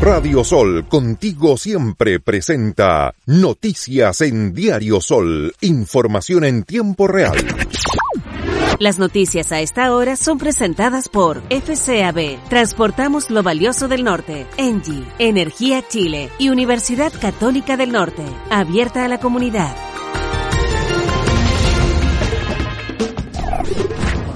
Radio Sol, contigo siempre presenta Noticias en Diario Sol, información en tiempo real. Las noticias a esta hora son presentadas por FCAB, Transportamos lo Valioso del Norte, Engie, Energía Chile y Universidad Católica del Norte, abierta a la comunidad.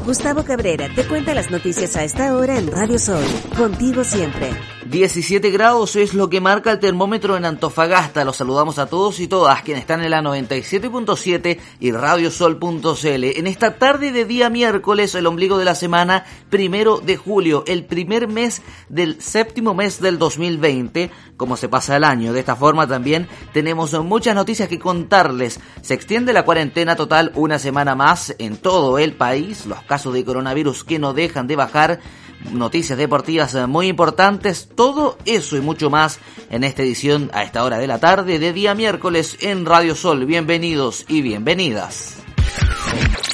Gustavo Cabrera te cuenta las noticias a esta hora en Radio Sol, contigo siempre. 17 grados es lo que marca el termómetro en Antofagasta. Los saludamos a todos y todas quienes están en la 97.7 y radiosol.cl. En esta tarde de día miércoles, el ombligo de la semana, primero de julio, el primer mes del séptimo mes del 2020, como se pasa el año. De esta forma también tenemos muchas noticias que contarles. Se extiende la cuarentena total una semana más en todo el país. Los casos de coronavirus que no dejan de bajar noticias deportivas muy importantes, todo eso y mucho más en esta edición a esta hora de la tarde de día miércoles en Radio Sol. Bienvenidos y bienvenidas.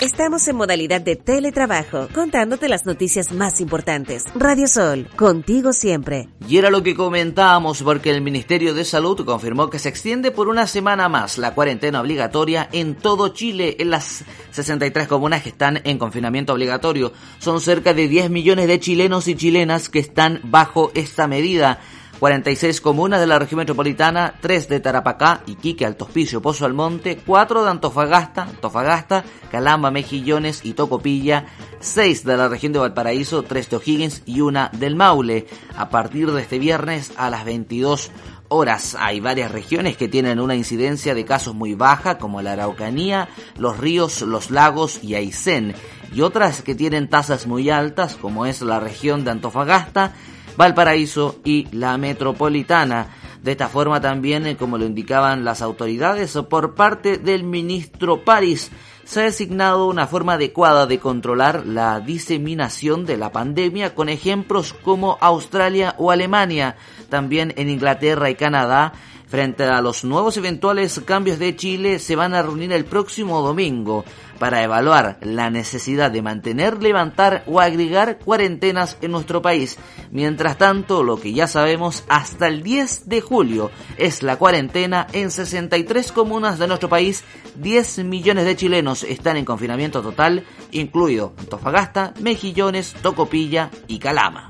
Estamos en modalidad de teletrabajo, contándote las noticias más importantes. Radio Sol, contigo siempre. Y era lo que comentábamos porque el Ministerio de Salud confirmó que se extiende por una semana más la cuarentena obligatoria en todo Chile, en las 63 comunas que están en confinamiento obligatorio. Son cerca de 10 millones de chilenos y chilenas que están bajo esta medida. 46 comunas de la región metropolitana, 3 de Tarapacá, Iquique, Alto Hospicio, Pozo Almonte, 4 de Antofagasta, Antofagasta, Calamba, Mejillones y Tocopilla, 6 de la región de Valparaíso, 3 de O'Higgins y una del Maule. A partir de este viernes a las 22 horas hay varias regiones que tienen una incidencia de casos muy baja, como la Araucanía, los ríos, los lagos y Aysén, y otras que tienen tasas muy altas, como es la región de Antofagasta, Valparaíso y la metropolitana. De esta forma también, eh, como lo indicaban las autoridades, por parte del ministro París, se ha designado una forma adecuada de controlar la diseminación de la pandemia con ejemplos como Australia o Alemania. También en Inglaterra y Canadá Frente a los nuevos eventuales cambios de Chile, se van a reunir el próximo domingo para evaluar la necesidad de mantener, levantar o agregar cuarentenas en nuestro país. Mientras tanto, lo que ya sabemos, hasta el 10 de julio es la cuarentena en 63 comunas de nuestro país. 10 millones de chilenos están en confinamiento total, incluido Antofagasta, Mejillones, Tocopilla y Calama.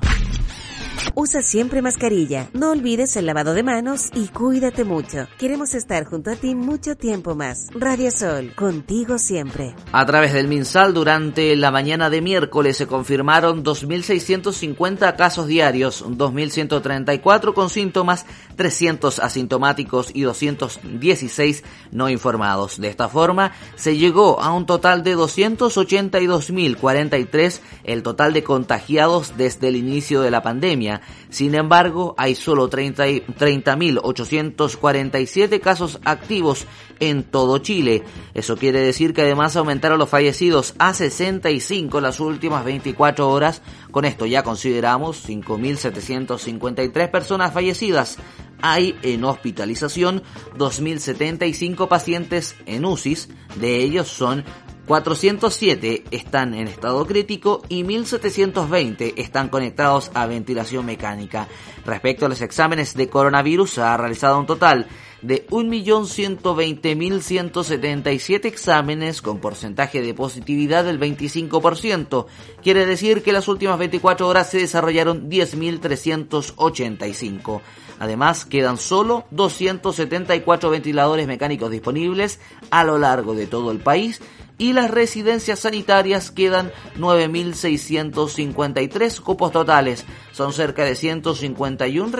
Usa siempre mascarilla. No olvides el lavado de manos y cuídate mucho. Queremos estar junto a ti mucho tiempo más. Radio Sol, contigo siempre. A través del MinSal, durante la mañana de miércoles se confirmaron 2.650 casos diarios, 2.134 con síntomas, 300 asintomáticos y 216 no informados. De esta forma, se llegó a un total de 282.043 el total de contagiados desde el inicio de la pandemia. Sin embargo, hay solo 30.847 casos activos en todo Chile. Eso quiere decir que además aumentaron los fallecidos a 65 las últimas 24 horas. Con esto ya consideramos 5.753 personas fallecidas. Hay en hospitalización 2.075 pacientes en UCIs, de ellos son 407 están en estado crítico y 1720 están conectados a ventilación mecánica. Respecto a los exámenes de coronavirus, ha realizado un total de 1.120.177 exámenes con porcentaje de positividad del 25%. Quiere decir que las últimas 24 horas se desarrollaron 10.385. Además, quedan solo 274 ventiladores mecánicos disponibles a lo largo de todo el país y las residencias sanitarias quedan 9.653 cupos totales. Son cerca de 151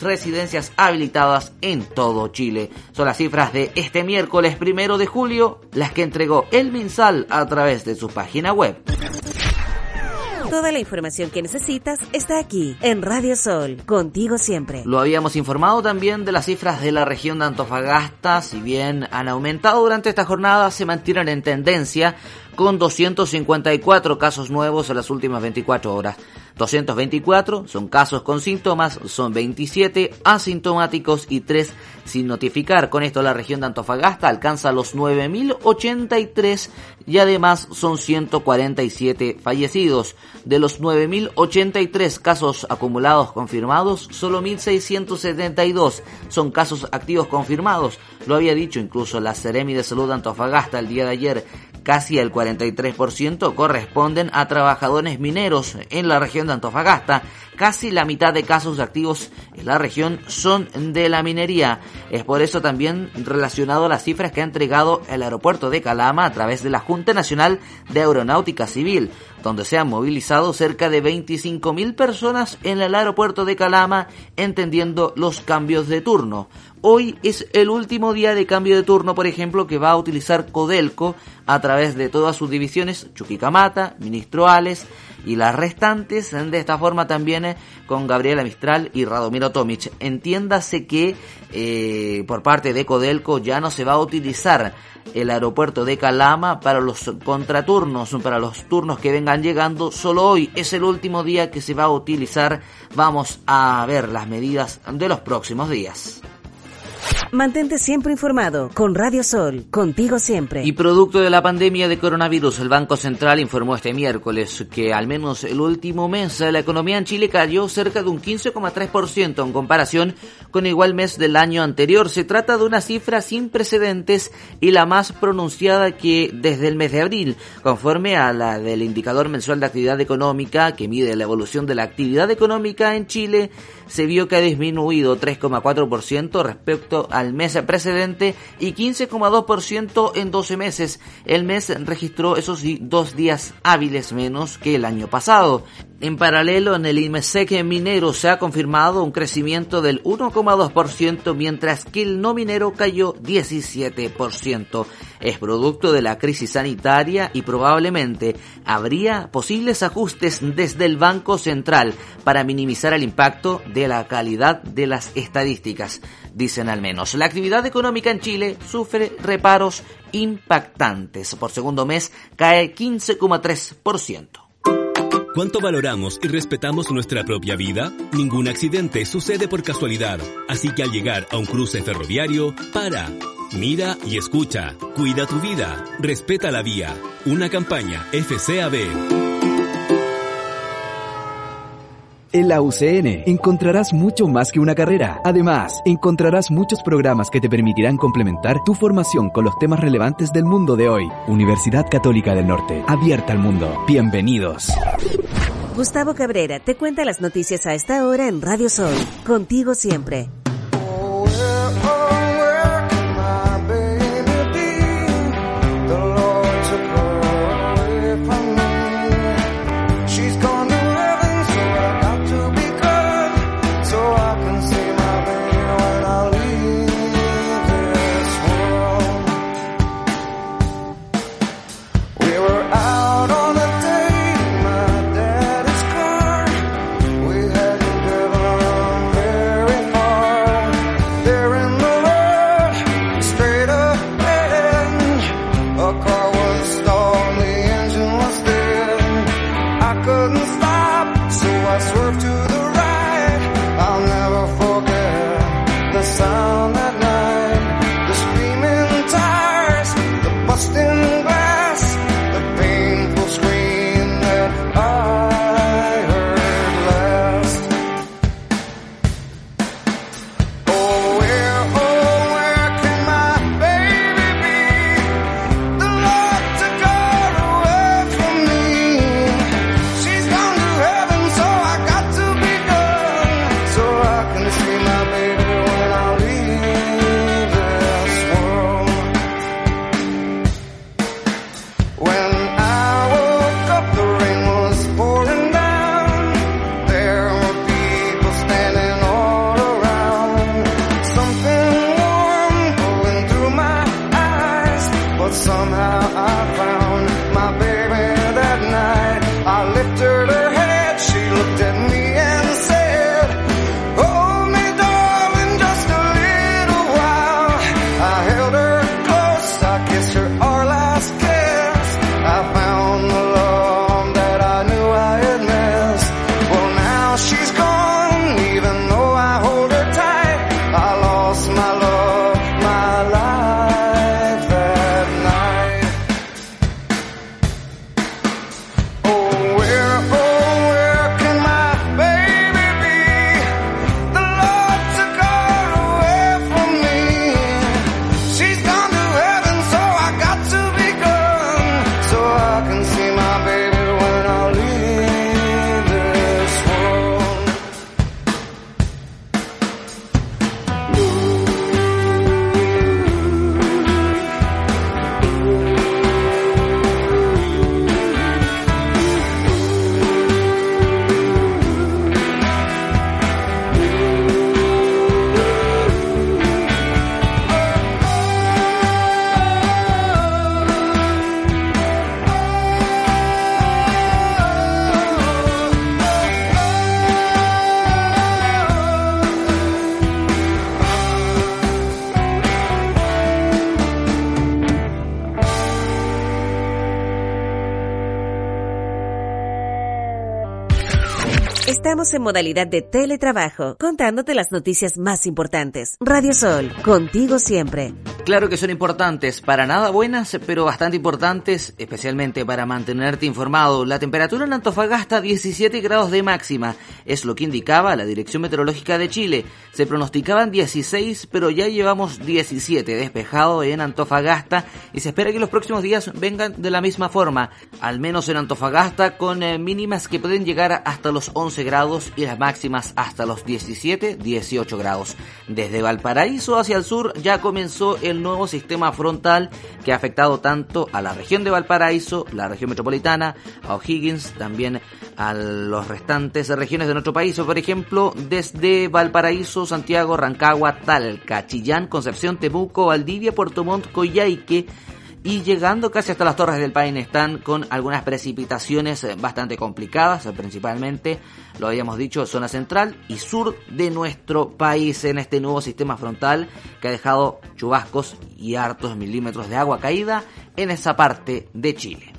residencias habilitadas en todo Chile. Son las cifras de este miércoles primero de julio, las que entregó el MinSal a través de su página web. Toda la información que necesitas está aquí en Radio Sol, contigo siempre. Lo habíamos informado también de las cifras de la región de Antofagasta, si bien han aumentado durante esta jornada, se mantienen en tendencia con 254 casos nuevos en las últimas 24 horas. 224 son casos con síntomas, son 27 asintomáticos y 3 sin notificar. Con esto la región de Antofagasta alcanza los 9.083 y además son 147 fallecidos. De los 9.083 casos acumulados confirmados, solo 1.672 son casos activos confirmados. Lo había dicho incluso la Seremi de Salud de Antofagasta el día de ayer casi el 43% corresponden a trabajadores mineros en la región de Antofagasta. Casi la mitad de casos activos en la región son de la minería. Es por eso también relacionado a las cifras que ha entregado el aeropuerto de Calama a través de la Junta Nacional de Aeronáutica Civil, donde se han movilizado cerca de 25.000 personas en el aeropuerto de Calama, entendiendo los cambios de turno. Hoy es el último día de cambio de turno, por ejemplo, que va a utilizar Codelco a través de todas sus divisiones, Chuquicamata, Ministroales y las restantes, de esta forma también eh, con Gabriela Mistral y Radomiro Tomic. Entiéndase que eh, por parte de Codelco ya no se va a utilizar el aeropuerto de Calama para los contraturnos, para los turnos que vengan llegando. Solo hoy es el último día que se va a utilizar. Vamos a ver las medidas de los próximos días. Mantente siempre informado con Radio Sol, contigo siempre. Y producto de la pandemia de coronavirus, el Banco Central informó este miércoles que al menos el último mes la economía en Chile cayó cerca de un 15,3% en comparación con igual mes del año anterior. Se trata de una cifra sin precedentes y la más pronunciada que desde el mes de abril, conforme a la del indicador mensual de actividad económica que mide la evolución de la actividad económica en Chile, se vio que ha disminuido 3,4% respecto al mes precedente y 15,2% en 12 meses. El mes registró, esos dos días hábiles menos que el año pasado. En paralelo, en el IMSEC minero se ha confirmado un crecimiento del 1,2%, mientras que el no minero cayó 17%. Es producto de la crisis sanitaria y probablemente habría posibles ajustes desde el Banco Central para minimizar el impacto de la calidad de las estadísticas, dicen al menos. La actividad económica en Chile sufre reparos impactantes. Por segundo mes cae 15,3%. ¿Cuánto valoramos y respetamos nuestra propia vida? Ningún accidente sucede por casualidad, así que al llegar a un cruce ferroviario, para, mira y escucha, cuida tu vida, respeta la vía. Una campaña FCAB. En la UCN encontrarás mucho más que una carrera. Además, encontrarás muchos programas que te permitirán complementar tu formación con los temas relevantes del mundo de hoy. Universidad Católica del Norte, abierta al mundo. Bienvenidos. Gustavo Cabrera te cuenta las noticias a esta hora en Radio Sol. Contigo siempre. Estamos en modalidad de teletrabajo, contándote las noticias más importantes. Radio Sol, contigo siempre. Claro que son importantes, para nada buenas, pero bastante importantes, especialmente para mantenerte informado. La temperatura en Antofagasta 17 grados de máxima, es lo que indicaba la Dirección Meteorológica de Chile. Se pronosticaban 16, pero ya llevamos 17 despejado en Antofagasta y se espera que los próximos días vengan de la misma forma, al menos en Antofagasta con eh, mínimas que pueden llegar hasta los 11 grados y las máximas hasta los 17, 18 grados. Desde Valparaíso hacia el sur ya comenzó el nuevo sistema frontal que ha afectado tanto a la región de Valparaíso, la región metropolitana, a O'Higgins, también a los restantes regiones de nuestro país, por ejemplo, desde Valparaíso, Santiago, Rancagua, Talca, Chillán, Concepción, Temuco, Valdivia, Puerto Montt, Coyhaique, y llegando casi hasta las Torres del Paine están con algunas precipitaciones eh, bastante complicadas, eh, principalmente, lo habíamos dicho, zona central y sur de nuestro país en este nuevo sistema frontal que ha dejado chubascos y hartos milímetros de agua caída en esa parte de Chile.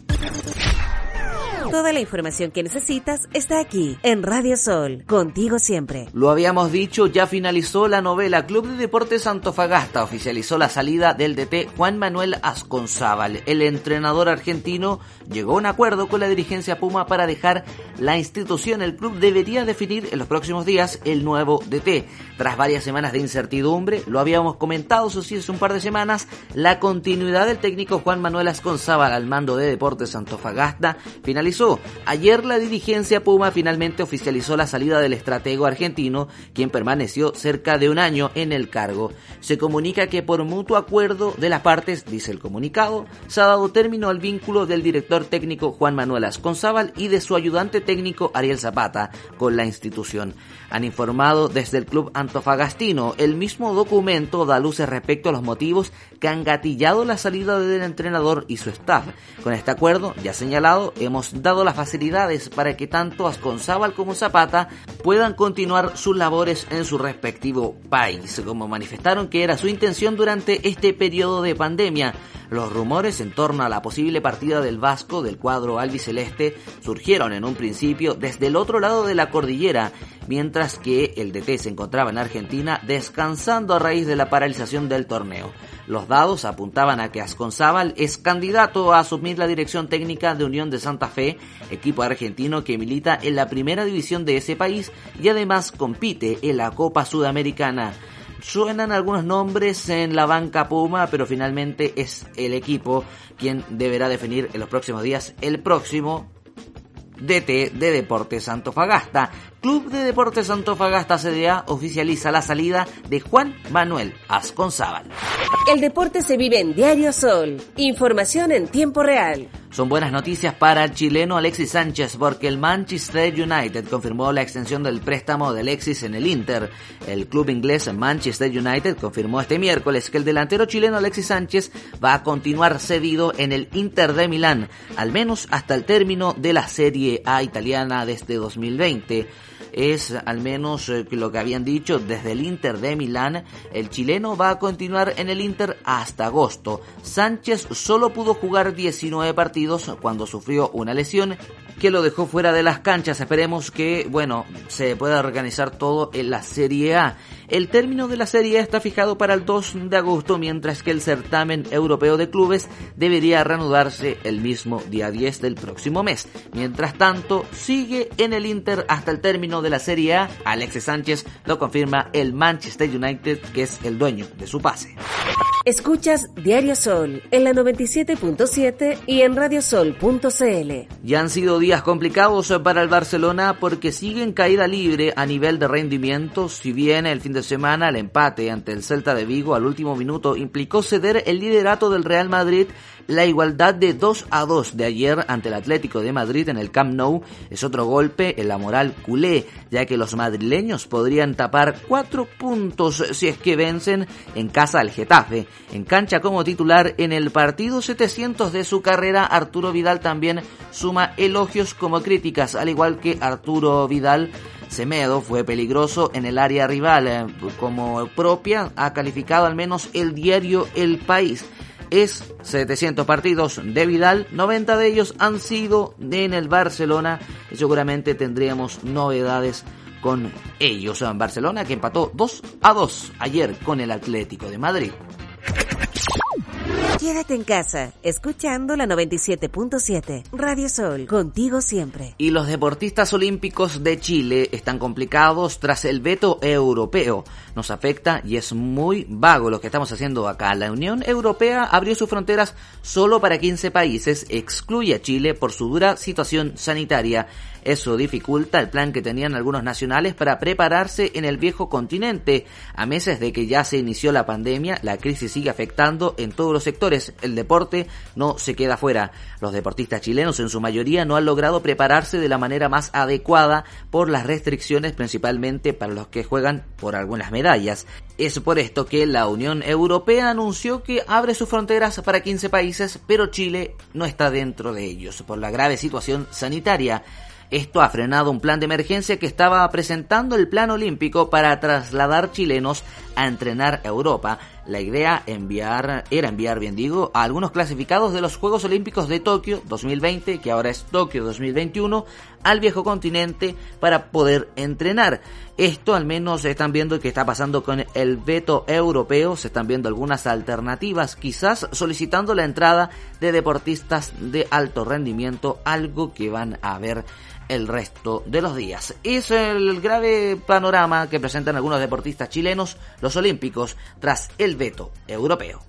Toda la información que necesitas está aquí en Radio Sol, contigo siempre. Lo habíamos dicho, ya finalizó la novela Club de Deportes Antofagasta, oficializó la salida del DT Juan Manuel Asconzábal. El entrenador argentino llegó a un acuerdo con la dirigencia Puma para dejar la institución. El club debería definir en los próximos días el nuevo DT. Tras varias semanas de incertidumbre, lo habíamos comentado, eso sí, hace un par de semanas, la continuidad del técnico Juan Manuel Asconzábal al mando de Deportes Antofagasta finalizó Ayer la dirigencia Puma finalmente oficializó la salida del estratego argentino, quien permaneció cerca de un año en el cargo. Se comunica que por mutuo acuerdo de las partes, dice el comunicado, se ha dado término al vínculo del director técnico Juan Manuel Asconzábal y de su ayudante técnico Ariel Zapata con la institución. Han informado desde el club antofagastino. El mismo documento da luces respecto a los motivos que han gatillado la salida del entrenador y su staff. Con este acuerdo, ya señalado, hemos dado las facilidades para que tanto Asconzábal como Zapata puedan continuar sus labores en su respectivo país, como manifestaron que era su intención durante este periodo de pandemia. Los rumores en torno a la posible partida del Vasco del cuadro albiceleste surgieron en un principio desde el otro lado de la cordillera, mientras que el DT se encontraba en Argentina descansando a raíz de la paralización del torneo. Los dados apuntaban a que Asconzábal es candidato a asumir la dirección técnica de Unión de Santa Fe, equipo argentino que milita en la primera división de ese país y además compite en la Copa Sudamericana. Suenan algunos nombres en la banca Puma, pero finalmente es el equipo quien deberá definir en los próximos días el próximo DT de Deportes Antofagasta. Club de Deportes Antofagasta CDA oficializa la salida de Juan Manuel Asconzábal. El deporte se vive en Diario Sol. Información en tiempo real. Son buenas noticias para el chileno Alexis Sánchez porque el Manchester United confirmó la extensión del préstamo de Alexis en el Inter. El club inglés Manchester United confirmó este miércoles que el delantero chileno Alexis Sánchez va a continuar cedido en el Inter de Milán, al menos hasta el término de la Serie A italiana desde 2020 es al menos eh, lo que habían dicho desde el Inter de Milán. El chileno va a continuar en el Inter hasta agosto. Sánchez solo pudo jugar 19 partidos cuando sufrió una lesión que lo dejó fuera de las canchas. Esperemos que, bueno, se pueda organizar todo en la Serie A. El término de la Serie está fijado para el 2 de agosto, mientras que el certamen europeo de clubes debería reanudarse el mismo día 10 del próximo mes. Mientras tanto, sigue en el Inter hasta el término de la Serie A. Alexis Sánchez lo confirma el Manchester United, que es el dueño de su pase. Escuchas Diario Sol en la 97.7 y en radiosol.cl. Ya han sido días complicados para el Barcelona porque sigue en caída libre a nivel de rendimiento. Si bien el fin de semana el empate ante el Celta de Vigo al último minuto implicó ceder el liderato del Real Madrid, la igualdad de 2 a 2 de ayer ante el Atlético de Madrid en el Camp Nou es otro golpe en la moral culé, ya que los madrileños podrían tapar 4 puntos si es que vencen en casa al Getafe. En cancha como titular en el partido 700 de su carrera, Arturo Vidal también suma elogios como críticas, al igual que Arturo Vidal Semedo fue peligroso en el área rival, eh, como propia ha calificado al menos el diario El País. Es 700 partidos de Vidal, 90 de ellos han sido en el Barcelona seguramente tendríamos novedades con ellos en Barcelona que empató 2 a 2 ayer con el Atlético de Madrid. Quédate en casa, escuchando la 97.7 Radio Sol, contigo siempre. Y los deportistas olímpicos de Chile están complicados tras el veto europeo. Nos afecta y es muy vago lo que estamos haciendo acá. La Unión Europea abrió sus fronteras solo para 15 países, excluye a Chile por su dura situación sanitaria eso dificulta el plan que tenían algunos nacionales para prepararse en el viejo continente. A meses de que ya se inició la pandemia, la crisis sigue afectando en todos los sectores. El deporte no se queda fuera. Los deportistas chilenos en su mayoría no han logrado prepararse de la manera más adecuada por las restricciones principalmente para los que juegan por algunas medallas. Es por esto que la Unión Europea anunció que abre sus fronteras para 15 países, pero Chile no está dentro de ellos por la grave situación sanitaria. Esto ha frenado un plan de emergencia que estaba presentando el Plan Olímpico para trasladar chilenos a entrenar a Europa. La idea era enviar, bien digo, a algunos clasificados de los Juegos Olímpicos de Tokio 2020, que ahora es Tokio 2021, al viejo continente para poder entrenar. Esto al menos están viendo que está pasando con el veto europeo, se están viendo algunas alternativas, quizás solicitando la entrada de deportistas de alto rendimiento, algo que van a ver el resto de los días. Es el grave panorama que presentan algunos deportistas chilenos, los olímpicos, tras el veto europeo.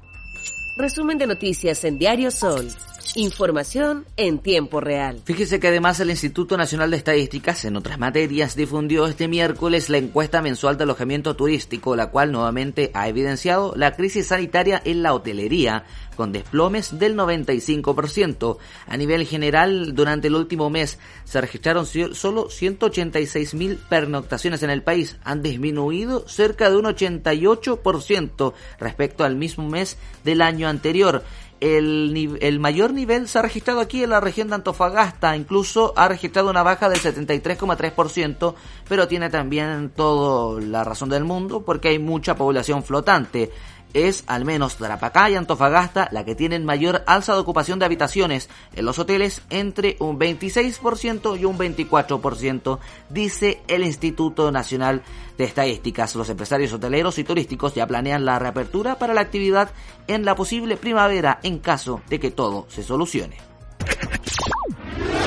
Resumen de noticias en Diario Sol. Información en tiempo real. Fíjese que además el Instituto Nacional de Estadísticas, en otras materias, difundió este miércoles la encuesta mensual de alojamiento turístico, la cual nuevamente ha evidenciado la crisis sanitaria en la hotelería, con desplomes del 95%. A nivel general, durante el último mes se registraron solo 186 mil pernoctaciones en el país. Han disminuido cerca de un 88% respecto al mismo mes del año anterior el, mayor nivel se ha registrado aquí en la región de Antofagasta, incluso ha registrado una baja del 73,3%, pero tiene también toda la razón del mundo porque hay mucha población flotante es al menos Tarapacá y Antofagasta la que tienen mayor alza de ocupación de habitaciones en los hoteles entre un 26% y un 24%, dice el Instituto Nacional de Estadísticas. Los empresarios hoteleros y turísticos ya planean la reapertura para la actividad en la posible primavera en caso de que todo se solucione.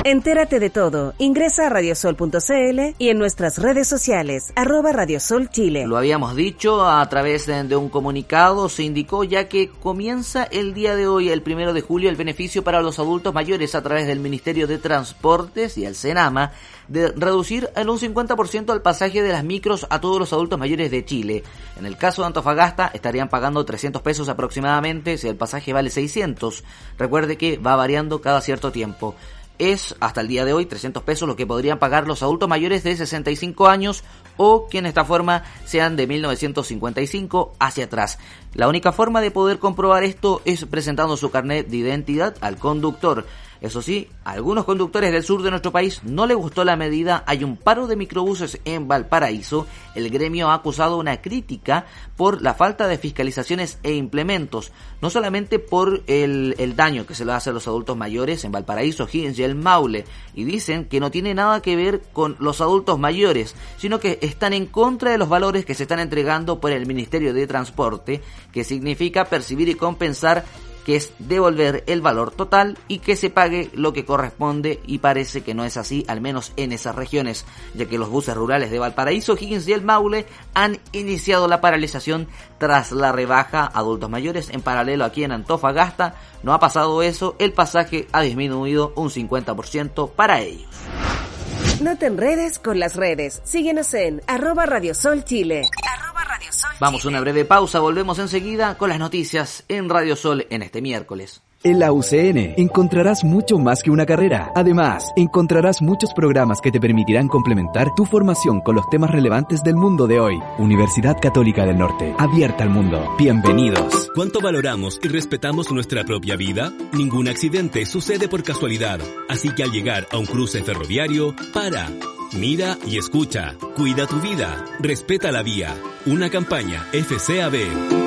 Entérate de todo. Ingresa a radiosol.cl y en nuestras redes sociales, arroba Radiosol Chile. Lo habíamos dicho a través de un comunicado, se indicó ya que comienza el día de hoy, el primero de julio, el beneficio para los adultos mayores a través del Ministerio de Transportes y el Senama de reducir en un 50% el pasaje de las micros a todos los adultos mayores de Chile. En el caso de Antofagasta estarían pagando 300 pesos aproximadamente si el pasaje vale 600. Recuerde que va variando cada cierto tiempo es hasta el día de hoy 300 pesos lo que podrían pagar los adultos mayores de 65 años o que en esta forma sean de 1955 hacia atrás. La única forma de poder comprobar esto es presentando su carnet de identidad al conductor. Eso sí, a algunos conductores del sur de nuestro país no le gustó la medida. Hay un paro de microbuses en Valparaíso. El gremio ha acusado una crítica por la falta de fiscalizaciones e implementos. No solamente por el, el daño que se le hace a los adultos mayores en Valparaíso, Higgins y el Maule. Y dicen que no tiene nada que ver con los adultos mayores, sino que están en contra de los valores que se están entregando por el Ministerio de Transporte, que significa percibir y compensar que es devolver el valor total y que se pague lo que corresponde y parece que no es así, al menos en esas regiones, ya que los buses rurales de Valparaíso, Higgins y el Maule han iniciado la paralización tras la rebaja adultos mayores. En paralelo aquí en Antofagasta no ha pasado eso, el pasaje ha disminuido un 50% para ellos. No te enredes con las redes. Síguenos en arroba Radiosol Chile. Vamos a una breve pausa, volvemos enseguida con las noticias en Radio Sol en este miércoles. En la UCN encontrarás mucho más que una carrera. Además, encontrarás muchos programas que te permitirán complementar tu formación con los temas relevantes del mundo de hoy. Universidad Católica del Norte, abierta al mundo. Bienvenidos. ¿Cuánto valoramos y respetamos nuestra propia vida? Ningún accidente sucede por casualidad. Así que al llegar a un cruce ferroviario, para. Mira y escucha. Cuida tu vida. Respeta la vía. Una campaña FCAB.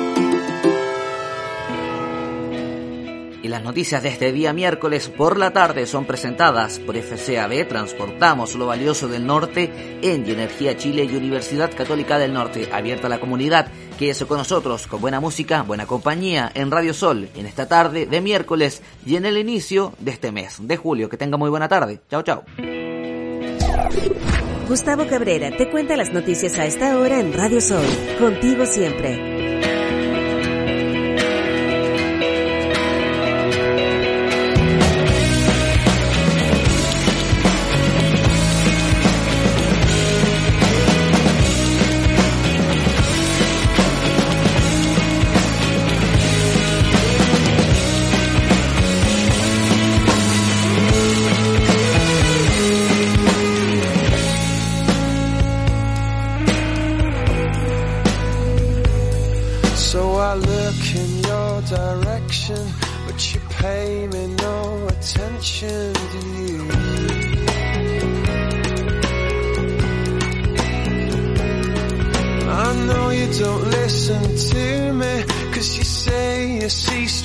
Y las noticias de este día miércoles por la tarde son presentadas por FCAB, Transportamos lo Valioso del Norte, Engie Energía Chile y Universidad Católica del Norte, abierta a la comunidad. Quédese con nosotros con buena música, buena compañía en Radio Sol en esta tarde de miércoles y en el inicio de este mes de julio. Que tenga muy buena tarde. Chao, chao. Gustavo Cabrera te cuenta las noticias a esta hora en Radio Sol. Contigo siempre.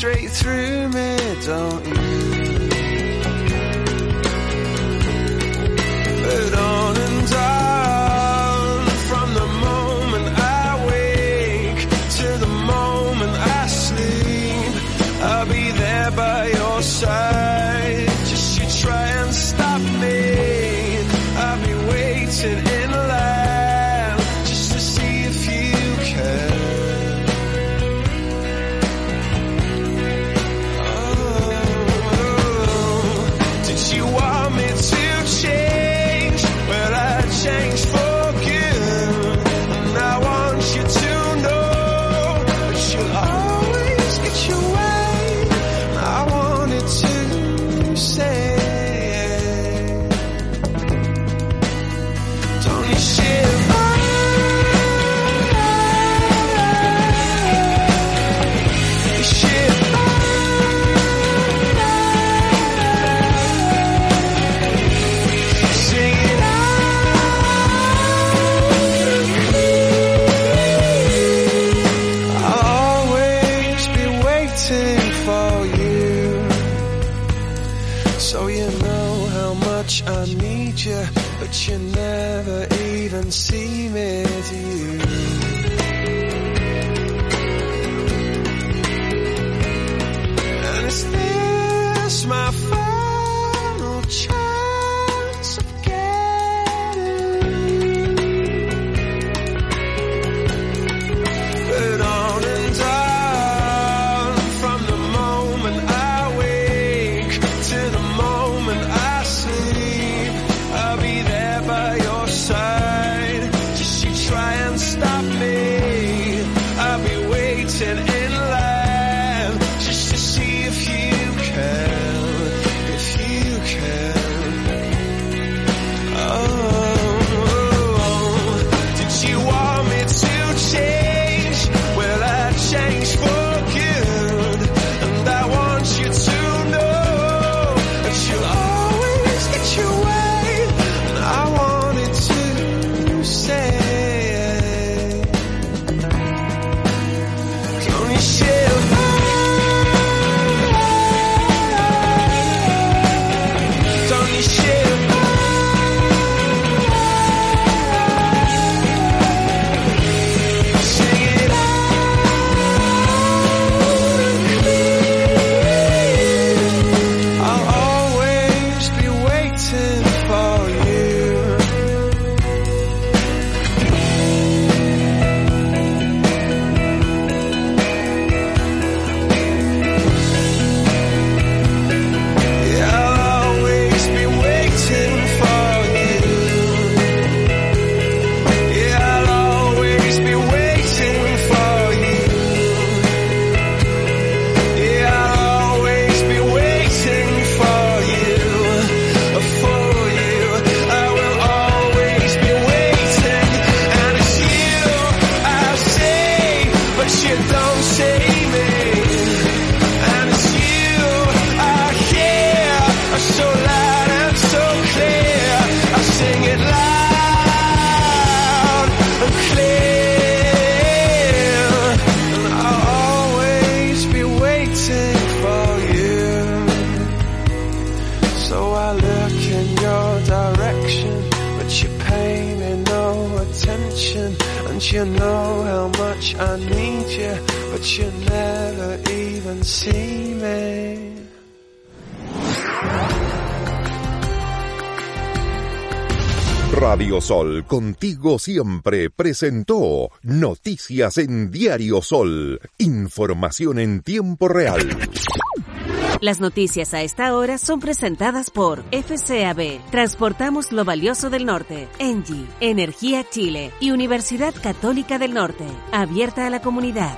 straight through me, don't you? try. Sol, contigo siempre, presentó Noticias en Diario Sol, información en tiempo real. Las noticias a esta hora son presentadas por FCAB, Transportamos lo Valioso del Norte, Engie, Energía Chile y Universidad Católica del Norte, abierta a la comunidad.